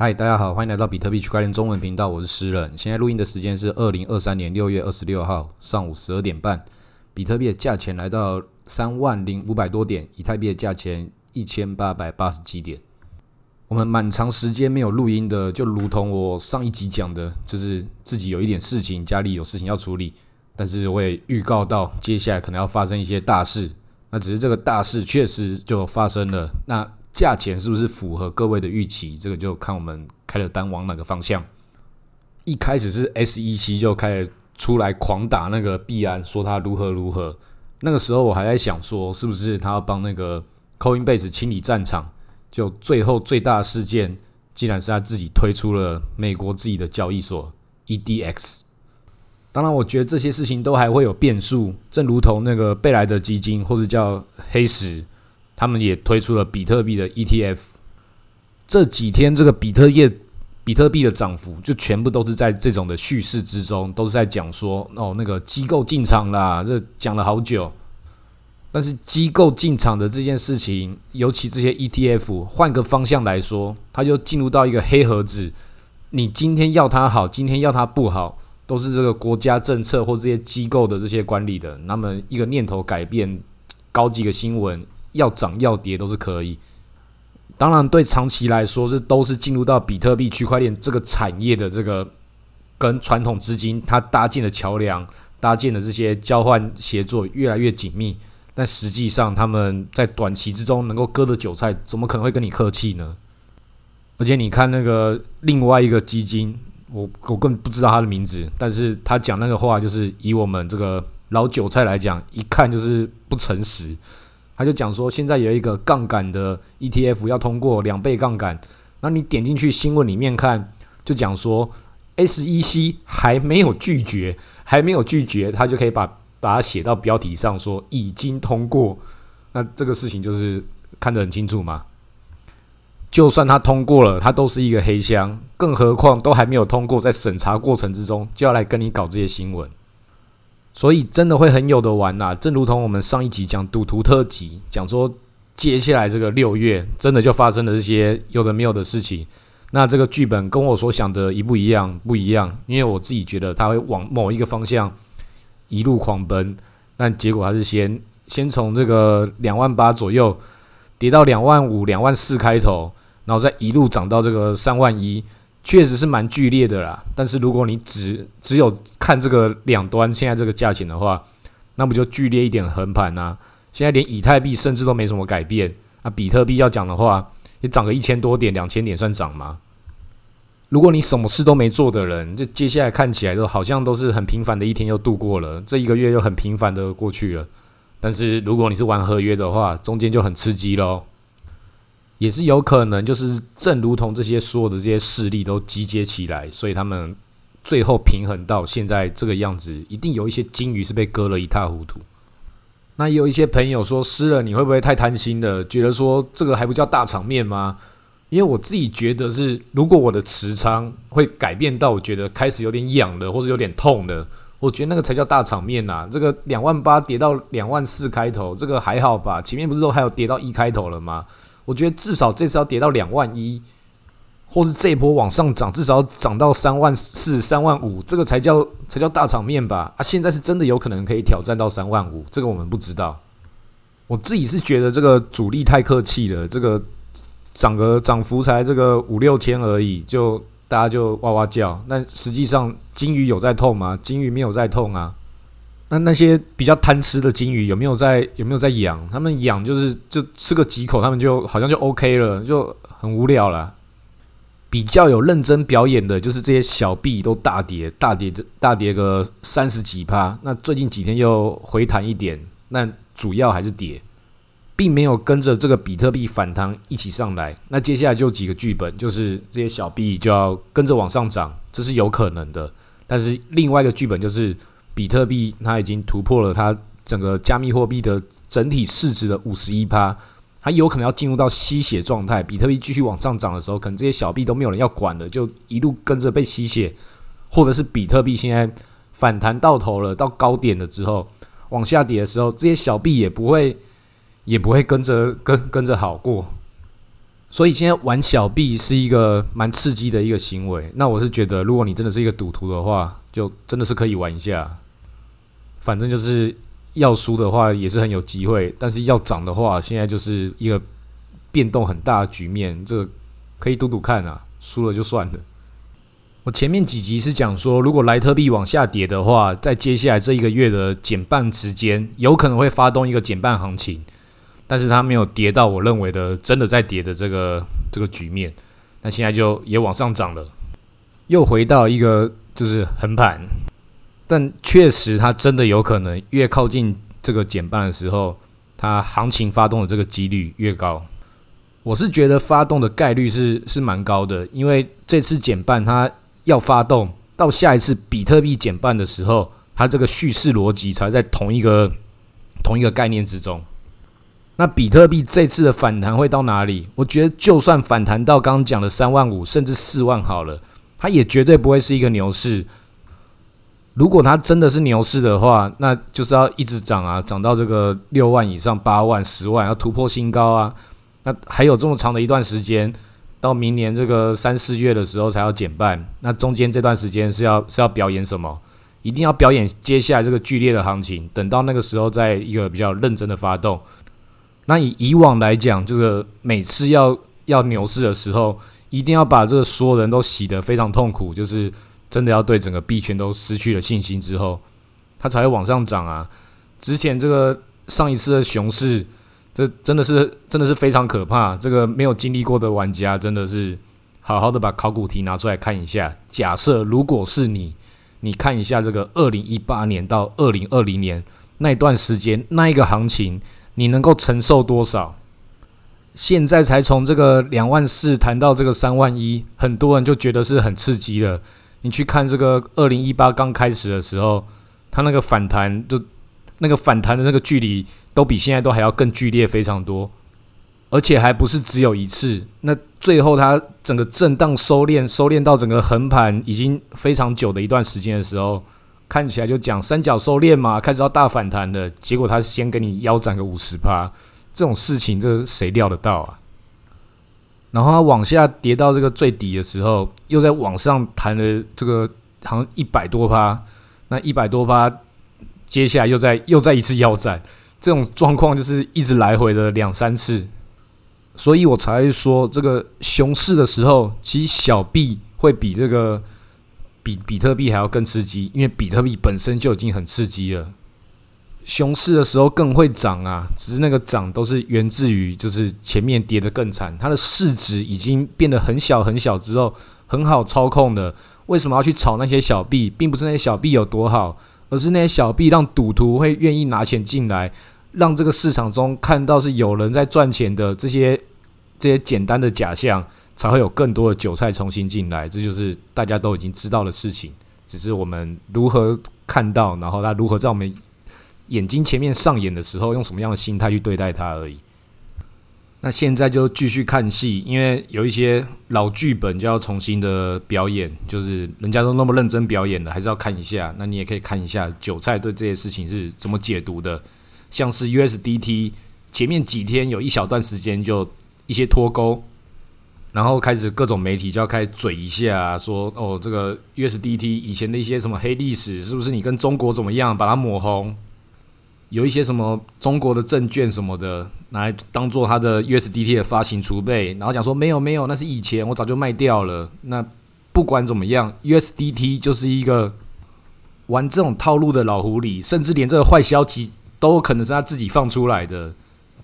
嗨，大家好，欢迎来到比特币区块链中文频道，我是诗人。现在录音的时间是二零二三年六月二十六号上午十二点半，比特币的价钱来到三万零五百多点，以太币的价钱一千八百八十几点。我们蛮长时间没有录音的，就如同我上一集讲的，就是自己有一点事情，家里有事情要处理，但是我也预告到接下来可能要发生一些大事。那只是这个大事确实就发生了，那。价钱是不是符合各位的预期？这个就看我们开的单往哪个方向。一开始是 SEC 就开始出来狂打那个币安，说他如何如何。那个时候我还在想说，是不是他要帮那个 Coinbase 清理战场？就最后最大的事件，竟然是他自己推出了美国自己的交易所 EDX。当然，我觉得这些事情都还会有变数，正如同那个贝莱德基金或者叫黑石。他们也推出了比特币的 ETF，这几天这个比特币比特币的涨幅就全部都是在这种的叙事之中，都是在讲说哦那个机构进场啦，这讲了好久。但是机构进场的这件事情，尤其这些 ETF，换个方向来说，它就进入到一个黑盒子。你今天要它好，今天要它不好，都是这个国家政策或这些机构的这些管理的。那么一个念头改变，搞几个新闻。要涨要跌都是可以，当然对长期来说，这都是进入到比特币区块链这个产业的这个跟传统资金它搭建的桥梁、搭建的这些交换协作越来越紧密。但实际上，他们在短期之中能够割的韭菜，怎么可能会跟你客气呢？而且你看那个另外一个基金，我我更不知道他的名字，但是他讲那个话，就是以我们这个老韭菜来讲，一看就是不诚实。他就讲说，现在有一个杠杆的 ETF 要通过两倍杠杆，那你点进去新闻里面看，就讲说 SEC 还没有拒绝，还没有拒绝，他就可以把把它写到标题上说已经通过。那这个事情就是看得很清楚嘛。就算他通过了，他都是一个黑箱，更何况都还没有通过，在审查过程之中就要来跟你搞这些新闻。所以真的会很有的玩呐，正如同我们上一集讲赌徒特辑，讲说接下来这个六月真的就发生了这些有的没有的事情。那这个剧本跟我所想的一不一样？不一样，因为我自己觉得它会往某一个方向一路狂奔，但结果还是先先从这个两万八左右跌到两万五、两万四开头，然后再一路涨到这个三万一。确实是蛮剧烈的啦，但是如果你只只有看这个两端现在这个价钱的话，那不就剧烈一点横盘呐？现在连以太币甚至都没什么改变啊，比特币要讲的话，也涨个一千多点、两千点算涨吗？如果你什么事都没做的人，这接下来看起来都好像都是很平凡的一天又度过了，这一个月又很平凡的过去了。但是如果你是玩合约的话，中间就很刺激喽。也是有可能，就是正如同这些所有的这些势力都集结起来，所以他们最后平衡到现在这个样子，一定有一些金鱼是被割了一塌糊涂。那也有一些朋友说，湿了你会不会太贪心了？觉得说这个还不叫大场面吗？因为我自己觉得是，如果我的持仓会改变到我觉得开始有点痒了，或者有点痛了，我觉得那个才叫大场面呐。这个两万八跌到两万四开头，这个还好吧？前面不是都还有跌到一开头了吗？我觉得至少这次要跌到两万一，或是这一波往上涨，至少要涨到三万四、三万五，这个才叫才叫大场面吧？啊，现在是真的有可能可以挑战到三万五，这个我们不知道。我自己是觉得这个主力太客气了，这个涨个涨幅才这个五六千而已，就大家就哇哇叫。那实际上金鱼有在痛吗？金鱼没有在痛啊。那那些比较贪吃的金鱼有没有在有没有在养？他们养就是就吃个几口，他们就好像就 OK 了，就很无聊了。比较有认真表演的，就是这些小币都大跌，大跌大跌个三十几趴。那最近几天又回弹一点，那主要还是跌，并没有跟着这个比特币反弹一起上来。那接下来就几个剧本，就是这些小币就要跟着往上涨，这是有可能的。但是另外一个剧本就是。比特币它已经突破了它整个加密货币的整体市值的五十一趴，它有可能要进入到吸血状态。比特币继续往上涨的时候，可能这些小币都没有人要管了，就一路跟着被吸血，或者是比特币现在反弹到头了，到高点了之后往下跌的时候，这些小币也不会也不会跟着跟跟着好过。所以现在玩小币是一个蛮刺激的一个行为。那我是觉得，如果你真的是一个赌徒的话，就真的是可以玩一下。反正就是要输的话也是很有机会，但是要涨的话，现在就是一个变动很大的局面，这个可以赌赌看啊，输了就算了。我前面几集是讲说，如果莱特币往下跌的话，在接下来这一个月的减半时间，有可能会发动一个减半行情，但是它没有跌到我认为的真的在跌的这个这个局面，那现在就也往上涨了，又回到一个就是横盘，但确实它真的有可能越靠近这个减半的时候，它行情发动的这个几率越高。我是觉得发动的概率是是蛮高的，因为这次减半它。要发动到下一次比特币减半的时候，它这个叙事逻辑才在同一个同一个概念之中。那比特币这次的反弹会到哪里？我觉得就算反弹到刚刚讲的三万五甚至四万好了，它也绝对不会是一个牛市。如果它真的是牛市的话，那就是要一直涨啊，涨到这个六万以上、八万、十万，要突破新高啊。那还有这么长的一段时间。到明年这个三四月的时候才要减半，那中间这段时间是要是要表演什么？一定要表演接下来这个剧烈的行情，等到那个时候再一个比较认真的发动。那以以往来讲，这个每次要要牛市的时候，一定要把这个所有人都洗得非常痛苦，就是真的要对整个币圈都失去了信心之后，它才会往上涨啊。之前这个上一次的熊市。这真的是真的是非常可怕。这个没有经历过的玩家，真的是好好的把考古题拿出来看一下。假设如果是你，你看一下这个二零一八年到二零二零年那段时间那一个行情，你能够承受多少？现在才从这个两万四谈到这个三万一，很多人就觉得是很刺激了。你去看这个二零一八刚开始的时候，它那个反弹就那个反弹的那个距离。都比现在都还要更剧烈非常多，而且还不是只有一次。那最后它整个震荡收敛，收敛到整个横盘已经非常久的一段时间的时候，看起来就讲三角收敛嘛，开始要大反弹的。结果它先给你腰斩个五十趴，这种事情这谁料得到啊？然后它往下跌到这个最底的时候，又在往上弹了这个好像一百多趴，那一百多趴，接下来又在又再一次腰斩。这种状况就是一直来回的两三次，所以我才会说，这个熊市的时候，其实小币会比这个比比特币还要更刺激，因为比特币本身就已经很刺激了。熊市的时候更会涨啊，只是那个涨都是源自于就是前面跌得更惨，它的市值已经变得很小很小之后，很好操控的。为什么要去炒那些小币，并不是那些小币有多好。而是那些小币让赌徒会愿意拿钱进来，让这个市场中看到是有人在赚钱的这些这些简单的假象，才会有更多的韭菜重新进来。这就是大家都已经知道的事情，只是我们如何看到，然后他如何在我们眼睛前面上演的时候，用什么样的心态去对待它而已。那现在就继续看戏，因为有一些老剧本就要重新的表演，就是人家都那么认真表演了，还是要看一下。那你也可以看一下韭菜对这些事情是怎么解读的。像是 USDT 前面几天有一小段时间就一些脱钩，然后开始各种媒体就要开始嘴一下，说哦这个 USDT 以前的一些什么黑历史，是不是你跟中国怎么样把它抹红？有一些什么中国的证券什么的，来当做他的 USDT 的发行储备，然后讲说没有没有，那是以前我早就卖掉了。那不管怎么样，USDT 就是一个玩这种套路的老狐狸，甚至连这个坏消息都可能是他自己放出来的。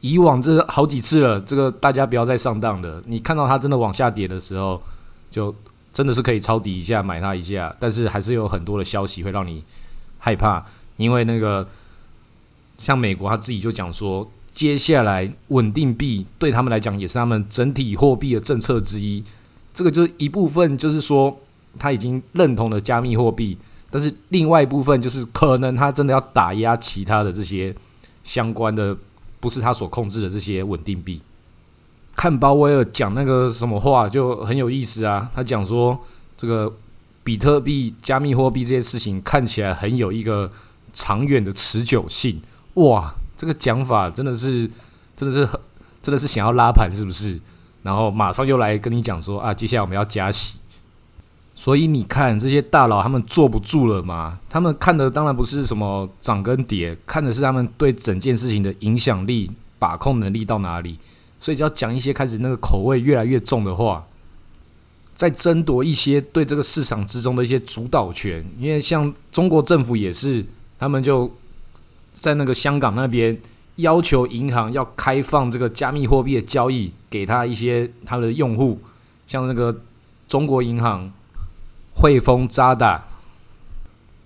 以往这好几次了，这个大家不要再上当了。你看到它真的往下跌的时候，就真的是可以抄底一下买它一下，但是还是有很多的消息会让你害怕，因为那个。像美国他自己就讲说，接下来稳定币对他们来讲也是他们整体货币的政策之一。这个就是一部分，就是说他已经认同了加密货币，但是另外一部分就是可能他真的要打压其他的这些相关的，不是他所控制的这些稳定币。看鲍威尔讲那个什么话就很有意思啊，他讲说这个比特币、加密货币这些事情看起来很有一个长远的持久性。哇，这个讲法真的是，真的是很，真的是想要拉盘是不是？然后马上又来跟你讲说啊，接下来我们要加息。所以你看这些大佬他们坐不住了嘛？他们看的当然不是什么涨跟跌，看的是他们对整件事情的影响力、把控能力到哪里。所以就要讲一些开始那个口味越来越重的话，在争夺一些对这个市场之中的一些主导权。因为像中国政府也是，他们就在那个香港那边要求银行要开放这个加密货币的交易，给他一些他的用户，像那个中国银行。汇丰、渣打，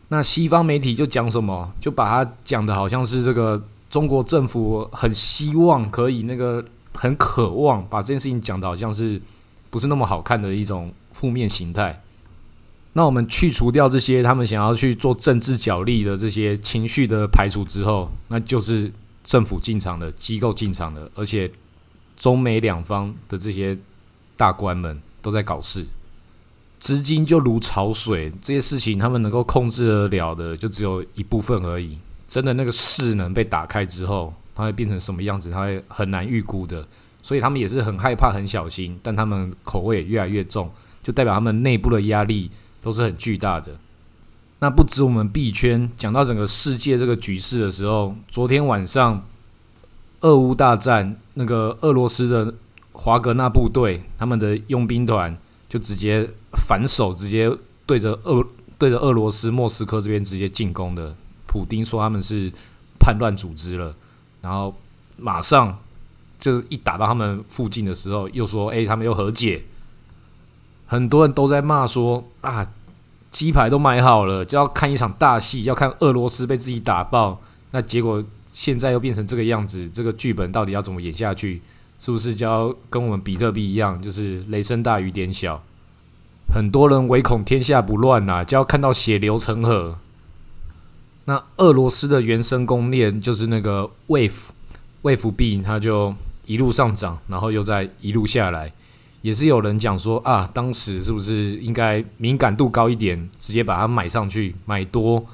那西方媒体就讲什么？就把它讲的好像是这个中国政府很希望可以那个很渴望把这件事情讲的好像是不是那么好看的一种负面形态。那我们去除掉这些他们想要去做政治角力的这些情绪的排除之后，那就是政府进场的机构进场的，而且中美两方的这些大官们都在搞事。资金就如潮水，这些事情他们能够控制得了的，就只有一部分而已。真的那个势能被打开之后，它会变成什么样子，它会很难预估的。所以他们也是很害怕、很小心，但他们口味越来越重，就代表他们内部的压力都是很巨大的。那不止我们币圈，讲到整个世界这个局势的时候，昨天晚上俄乌大战，那个俄罗斯的华格纳部队，他们的佣兵团。就直接反手，直接对着俄对着俄罗斯莫斯科这边直接进攻的。普丁说他们是叛乱组织了，然后马上就是一打到他们附近的时候，又说：“哎，他们又和解。”很多人都在骂说：“啊，鸡排都买好了，就要看一场大戏，要看俄罗斯被自己打爆。”那结果现在又变成这个样子，这个剧本到底要怎么演下去？是不是就要跟我们比特币一样，就是雷声大雨点小？很多人唯恐天下不乱呐，就要看到血流成河。那俄罗斯的原生公链就是那个 Wave，Wave 币，它就一路上涨，然后又在一路下来。也是有人讲说啊，当时是不是应该敏感度高一点，直接把它买上去，买多？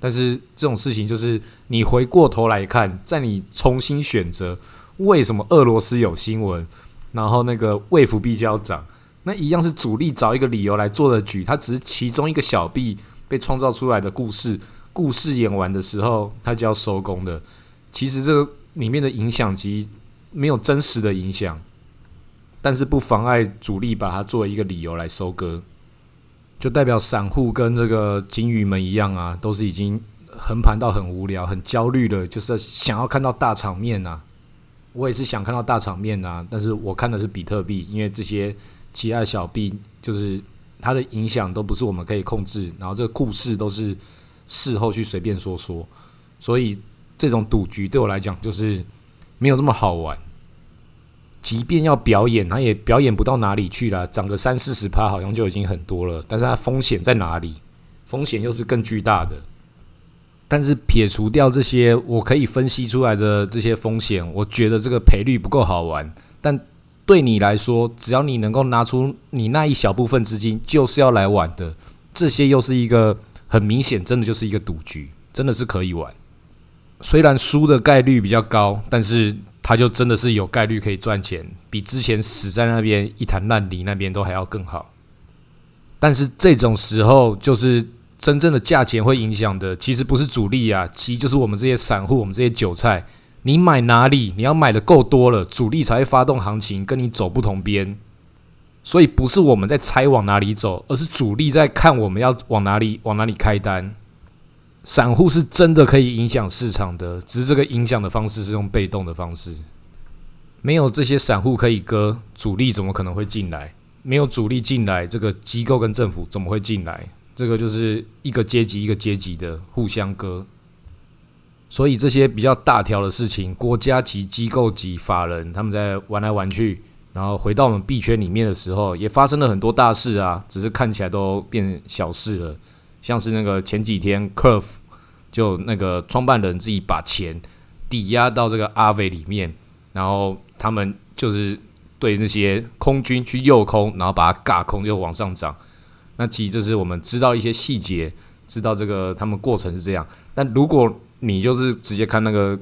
但是这种事情就是你回过头来看，在你重新选择。为什么俄罗斯有新闻，然后那个卫福币就要涨？那一样是主力找一个理由来做的局，它只是其中一个小币被创造出来的故事。故事演完的时候，它就要收工的。其实这个里面的影响其实没有真实的影响，但是不妨碍主力把它作为一个理由来收割，就代表散户跟这个金鱼们一样啊，都是已经横盘到很无聊、很焦虑的，就是想要看到大场面啊。我也是想看到大场面啊，但是我看的是比特币，因为这些其他小币就是它的影响都不是我们可以控制，然后这个故事都是事后去随便说说，所以这种赌局对我来讲就是没有这么好玩。即便要表演，它也表演不到哪里去了，涨个三四十趴好像就已经很多了，但是它风险在哪里？风险又是更巨大的。但是撇除掉这些我可以分析出来的这些风险，我觉得这个赔率不够好玩。但对你来说，只要你能够拿出你那一小部分资金，就是要来玩的，这些又是一个很明显，真的就是一个赌局，真的是可以玩。虽然输的概率比较高，但是他就真的是有概率可以赚钱，比之前死在那边一潭烂泥那边都还要更好。但是这种时候就是。真正的价钱会影响的，其实不是主力啊，其实就是我们这些散户，我们这些韭菜。你买哪里，你要买的够多了，主力才会发动行情，跟你走不同边。所以不是我们在猜往哪里走，而是主力在看我们要往哪里往哪里开单。散户是真的可以影响市场的，只是这个影响的方式是用被动的方式。没有这些散户可以割，主力怎么可能会进来？没有主力进来，这个机构跟政府怎么会进来？这个就是一个阶级一个阶级的互相割，所以这些比较大条的事情，国家级、机构级、法人他们在玩来玩去，然后回到我们币圈里面的时候，也发生了很多大事啊，只是看起来都变小事了。像是那个前几天，Curve 就那个创办人自己把钱抵押到这个阿伟里面，然后他们就是对那些空军去诱空，然后把它尬空，又往上涨。那其实这是我们知道一些细节，知道这个他们过程是这样。但如果你就是直接看那个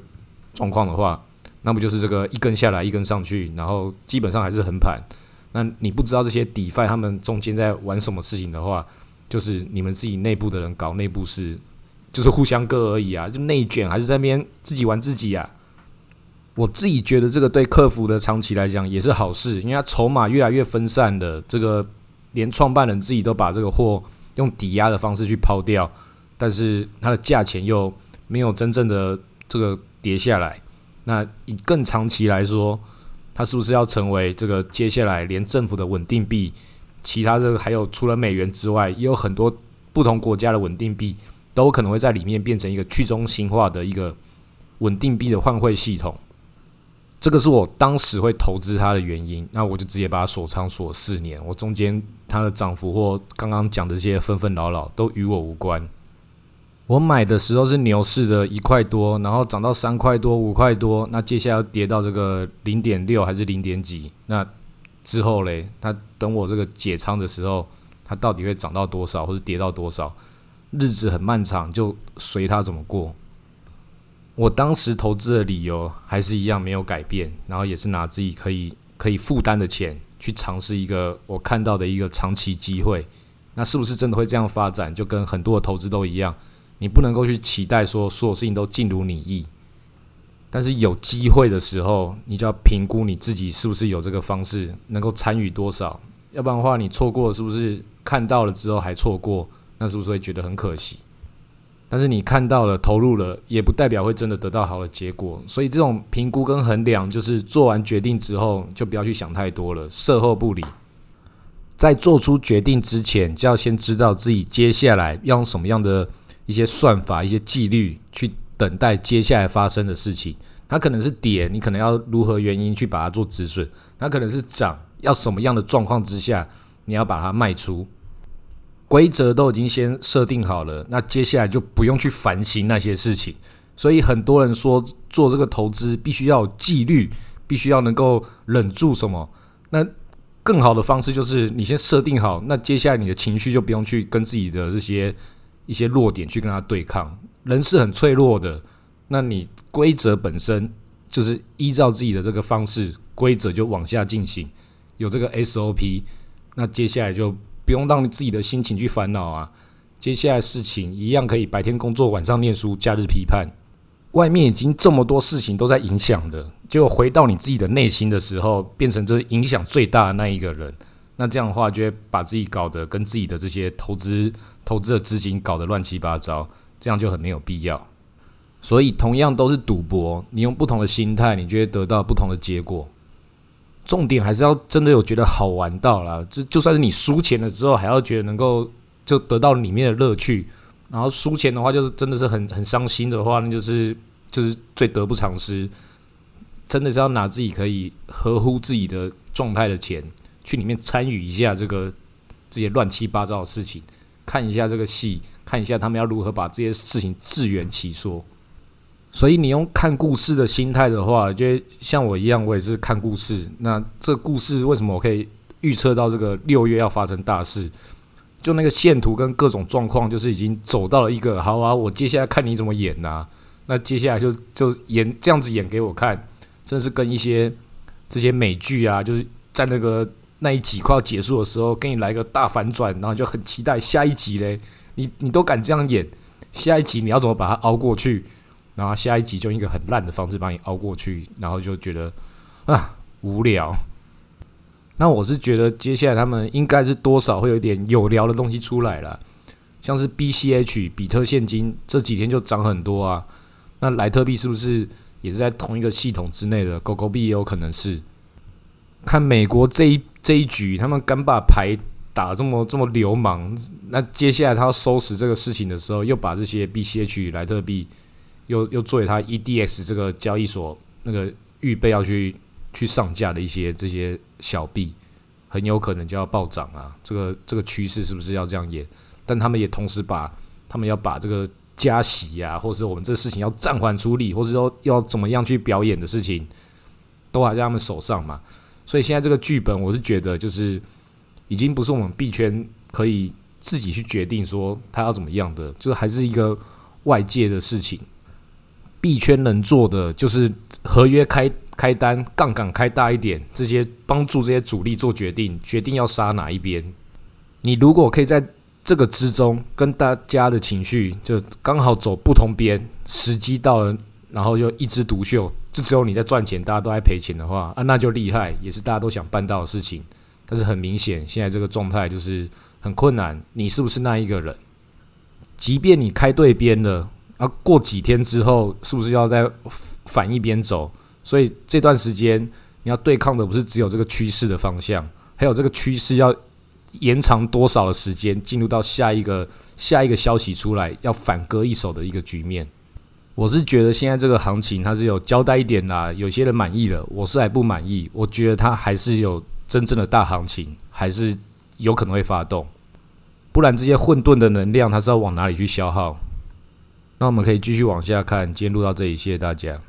状况的话，那不就是这个一根下来一根上去，然后基本上还是横盘。那你不知道这些底 i 他们中间在玩什么事情的话，就是你们自己内部的人搞内部事，就是互相割而已啊，就内卷还是在那边自己玩自己啊。我自己觉得这个对客服的长期来讲也是好事，因为他筹码越来越分散的，这个连创办人自己都把这个货用抵押的方式去抛掉，但是它的价钱又没有真正的这个跌下来。那以更长期来说，它是不是要成为这个接下来连政府的稳定币，其他的还有除了美元之外，也有很多不同国家的稳定币，都可能会在里面变成一个去中心化的一个稳定币的换汇系统。这个是我当时会投资它的原因，那我就直接把它锁仓锁四年。我中间它的涨幅或刚刚讲的这些纷纷扰扰都与我无关。我买的时候是牛市的一块多，然后涨到三块多、五块多，那接下来跌到这个零点六还是零点几？那之后嘞，它等我这个解仓的时候，它到底会涨到多少，或者跌到多少？日子很漫长，就随它怎么过。我当时投资的理由还是一样没有改变，然后也是拿自己可以可以负担的钱去尝试一个我看到的一个长期机会。那是不是真的会这样发展？就跟很多的投资都一样，你不能够去期待说所有事情都尽如你意。但是有机会的时候，你就要评估你自己是不是有这个方式能够参与多少。要不然的话，你错过是不是看到了之后还错过？那是不是会觉得很可惜？但是你看到了投入了，也不代表会真的得到好的结果。所以这种评估跟衡量，就是做完决定之后，就不要去想太多了，事后不理。在做出决定之前，就要先知道自己接下来要用什么样的一些算法、一些纪律去等待接下来发生的事情。它可能是跌，你可能要如何原因去把它做止损；它可能是涨，要什么样的状况之下，你要把它卖出。规则都已经先设定好了，那接下来就不用去烦心那些事情。所以很多人说做这个投资必须要纪律，必须要能够忍住什么。那更好的方式就是你先设定好，那接下来你的情绪就不用去跟自己的这些一些弱点去跟他对抗。人是很脆弱的，那你规则本身就是依照自己的这个方式，规则就往下进行，有这个 SOP，那接下来就。不用让你自己的心情去烦恼啊！接下来事情一样可以白天工作，晚上念书，假日批判。外面已经这么多事情都在影响的，结果回到你自己的内心的时候，变成这影响最大的那一个人。那这样的话，就会把自己搞得跟自己的这些投资、投资的资金搞得乱七八糟，这样就很没有必要。所以，同样都是赌博，你用不同的心态，你就会得到不同的结果。重点还是要真的有觉得好玩到了，就就算是你输钱了之后，还要觉得能够就得到里面的乐趣。然后输钱的话，就是真的是很很伤心的话，那就是就是最得不偿失。真的是要拿自己可以合乎自己的状态的钱去里面参与一下这个这些乱七八糟的事情，看一下这个戏，看一下他们要如何把这些事情自圆其说。所以你用看故事的心态的话，就像我一样，我也是看故事。那这故事为什么我可以预测到这个六月要发生大事？就那个线图跟各种状况，就是已经走到了一个好啊！我接下来看你怎么演呐？那接下来就就演这样子演给我看，真的是跟一些这些美剧啊，就是在那个那一集快要结束的时候，给你来个大反转，然后就很期待下一集嘞。你你都敢这样演，下一集你要怎么把它熬过去？然后下一集就用一个很烂的方式把你熬过去，然后就觉得啊无聊。那我是觉得接下来他们应该是多少会有点有聊的东西出来了，像是 BCH 比特现金这几天就涨很多啊。那莱特币是不是也是在同一个系统之内的？狗狗币也有可能是。看美国这一这一局，他们敢把牌打这么这么流氓，那接下来他要收拾这个事情的时候，又把这些 BCH 莱特币。又又作为他 EDX 这个交易所那个预备要去去上架的一些这些小币，很有可能就要暴涨啊！这个这个趋势是不是要这样演？但他们也同时把他们要把这个加息呀，或者是我们这事情要暂缓处理，或者说要怎么样去表演的事情，都还在他们手上嘛。所以现在这个剧本，我是觉得就是已经不是我们币圈可以自己去决定说它要怎么样的，就是还是一个外界的事情。币圈能做的就是合约开开单、杠杆开大一点，这些帮助这些主力做决定，决定要杀哪一边。你如果可以在这个之中跟大家的情绪就刚好走不同边，时机到了，然后就一枝独秀，就只有你在赚钱，大家都在赔钱的话，啊，那就厉害，也是大家都想办到的事情。但是很明显，现在这个状态就是很困难。你是不是那一个人？即便你开对边了，啊，过几天之后，是不是要再反一边走？所以这段时间你要对抗的不是只有这个趋势的方向，还有这个趋势要延长多少的时间，进入到下一个下一个消息出来要反割一手的一个局面。我是觉得现在这个行情它是有交代一点啦，有些人满意了，我是还不满意。我觉得它还是有真正的大行情，还是有可能会发动。不然这些混沌的能量它是要往哪里去消耗？那我们可以继续往下看，今天录到这里，谢谢大家。